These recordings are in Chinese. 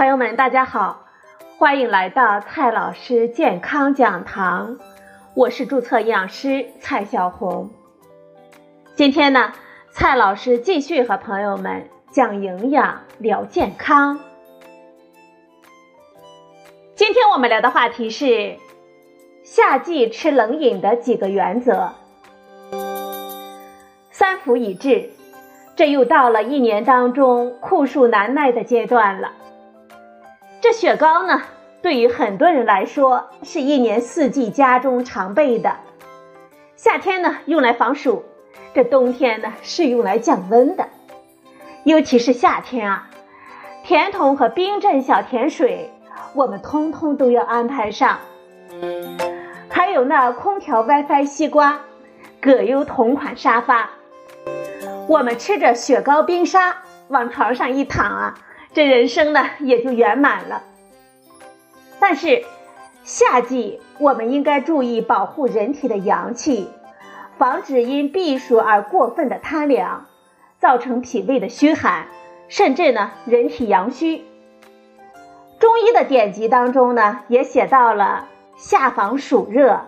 朋友们，大家好，欢迎来到蔡老师健康讲堂，我是注册营养师蔡小红。今天呢，蔡老师继续和朋友们讲营养、聊健康。今天我们聊的话题是夏季吃冷饮的几个原则。三伏已至，这又到了一年当中酷暑难耐的阶段了。这雪糕呢，对于很多人来说，是一年四季家中常备的。夏天呢，用来防暑；这冬天呢，是用来降温的。尤其是夏天啊，甜筒和冰镇小甜水，我们通通都要安排上。还有那空调 WiFi 西瓜，葛优同款沙发，我们吃着雪糕冰沙，往床上一躺啊。这人生呢也就圆满了。但是，夏季我们应该注意保护人体的阳气，防止因避暑而过分的贪凉，造成脾胃的虚寒，甚至呢人体阳虚。中医的典籍当中呢也写到了夏防暑热，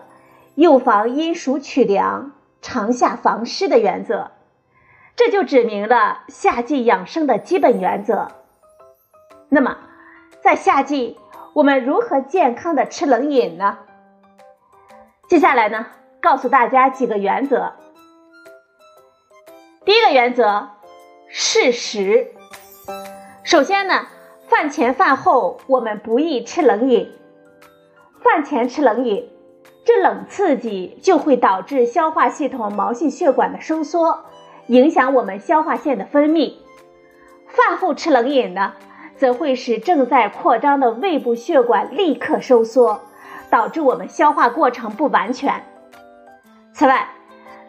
又防阴暑取凉，长夏防湿的原则，这就指明了夏季养生的基本原则。那么，在夏季，我们如何健康的吃冷饮呢？接下来呢，告诉大家几个原则。第一个原则，适时。首先呢，饭前饭后我们不宜吃冷饮。饭前吃冷饮，这冷刺激就会导致消化系统毛细血管的收缩，影响我们消化腺的分泌。饭后吃冷饮呢？则会使正在扩张的胃部血管立刻收缩，导致我们消化过程不完全。此外，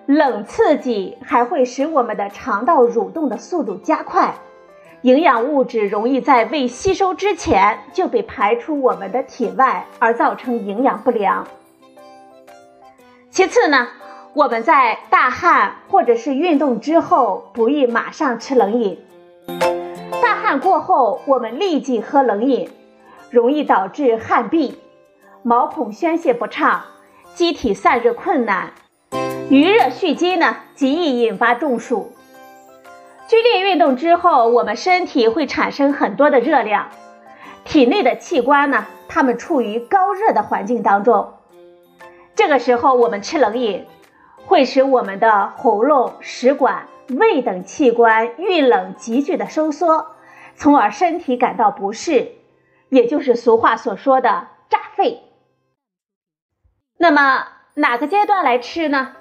冷刺激还会使我们的肠道蠕动的速度加快，营养物质容易在未吸收之前就被排出我们的体外，而造成营养不良。其次呢，我们在大汗或者是运动之后，不宜马上吃冷饮。汗过后，我们立即喝冷饮，容易导致汗闭、毛孔宣泄不畅、机体散热困难，余热蓄积呢，极易引发中暑。剧烈运动之后，我们身体会产生很多的热量，体内的器官呢，它们处于高热的环境当中。这个时候，我们吃冷饮，会使我们的喉咙、食管、胃等器官遇冷急剧的收缩。从而身体感到不适，也就是俗话所说的炸肺。那么哪个阶段来吃呢？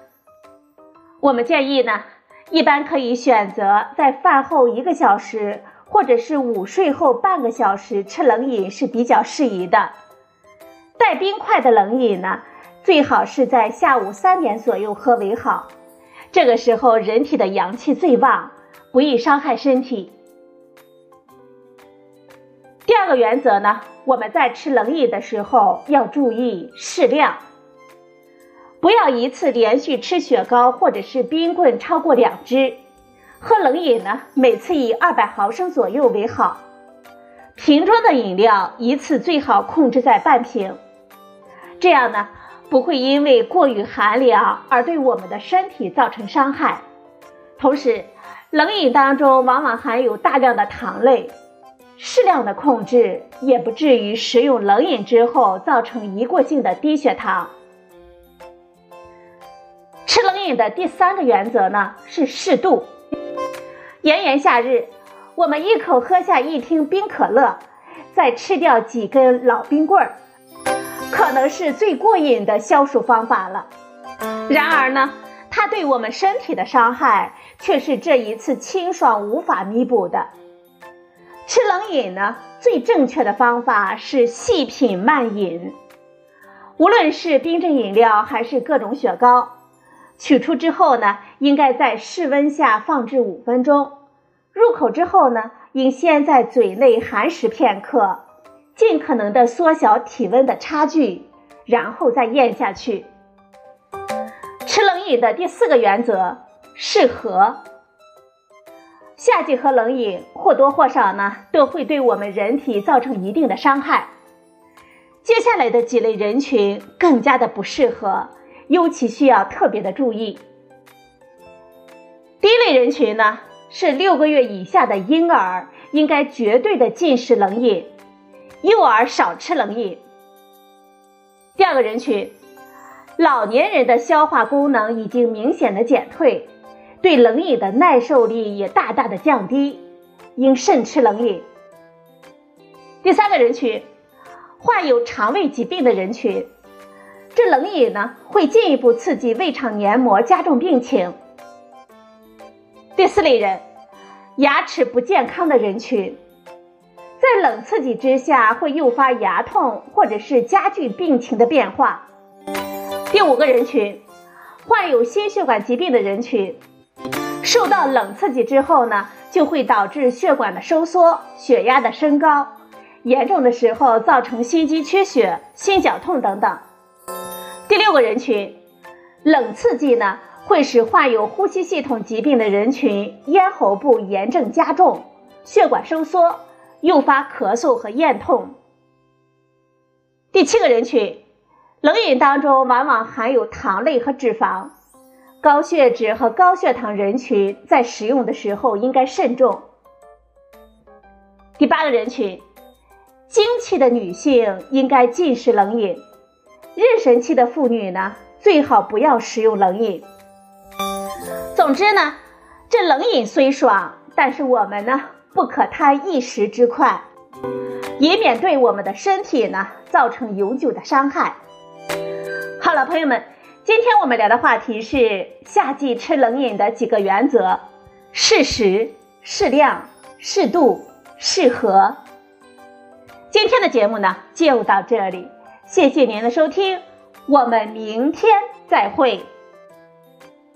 我们建议呢，一般可以选择在饭后一个小时，或者是午睡后半个小时吃冷饮是比较适宜的。带冰块的冷饮呢，最好是在下午三点左右喝为好。这个时候人体的阳气最旺，不易伤害身体。第二个原则呢，我们在吃冷饮的时候要注意适量，不要一次连续吃雪糕或者是冰棍超过两支。喝冷饮呢，每次以二百毫升左右为好。瓶装的饮料一次最好控制在半瓶，这样呢不会因为过于寒凉而对我们的身体造成伤害。同时，冷饮当中往往含有大量的糖类。适量的控制，也不至于食用冷饮之后造成一过性的低血糖。吃冷饮的第三个原则呢是适度。炎炎夏日，我们一口喝下一听冰可乐，再吃掉几根老冰棍儿，可能是最过瘾的消暑方法了。然而呢，它对我们身体的伤害却是这一次清爽无法弥补的。吃冷饮呢，最正确的方法是细品慢饮。无论是冰镇饮料还是各种雪糕，取出之后呢，应该在室温下放置五分钟。入口之后呢，应先在嘴内含食片刻，尽可能的缩小体温的差距，然后再咽下去。吃冷饮的第四个原则，适合。夏季喝冷饮或多或少呢都会对我们人体造成一定的伤害。接下来的几类人群更加的不适合，尤其需要特别的注意。第一类人群呢是六个月以下的婴儿，应该绝对的禁食冷饮，幼儿少吃冷饮。第二个人群，老年人的消化功能已经明显的减退，对冷饮的耐受力也大大的降低，应慎吃冷饮。第三个人群。患有肠胃疾病的人群，这冷饮呢会进一步刺激胃肠黏膜，加重病情。第四类人，牙齿不健康的人群，在冷刺激之下会诱发牙痛或者是加剧病情的变化。第五个人群，患有心血管疾病的人群，受到冷刺激之后呢，就会导致血管的收缩，血压的升高。严重的时候造成心肌缺血、心绞痛等等。第六个人群，冷刺激呢会使患有呼吸系统疾病的人群咽喉部炎症加重、血管收缩，诱发咳嗽和咽痛。第七个人群，冷饮当中往往含有糖类和脂肪，高血脂和高血糖人群在食用的时候应该慎重。第八个人群。经期的女性应该禁食冷饮，妊娠期的妇女呢，最好不要食用冷饮。总之呢，这冷饮虽爽，但是我们呢不可贪一时之快，以免对我们的身体呢造成永久的伤害。好了，朋友们，今天我们聊的话题是夏季吃冷饮的几个原则：适时、适量、适度、适合。今天的节目呢就到这里，谢谢您的收听，我们明天再会。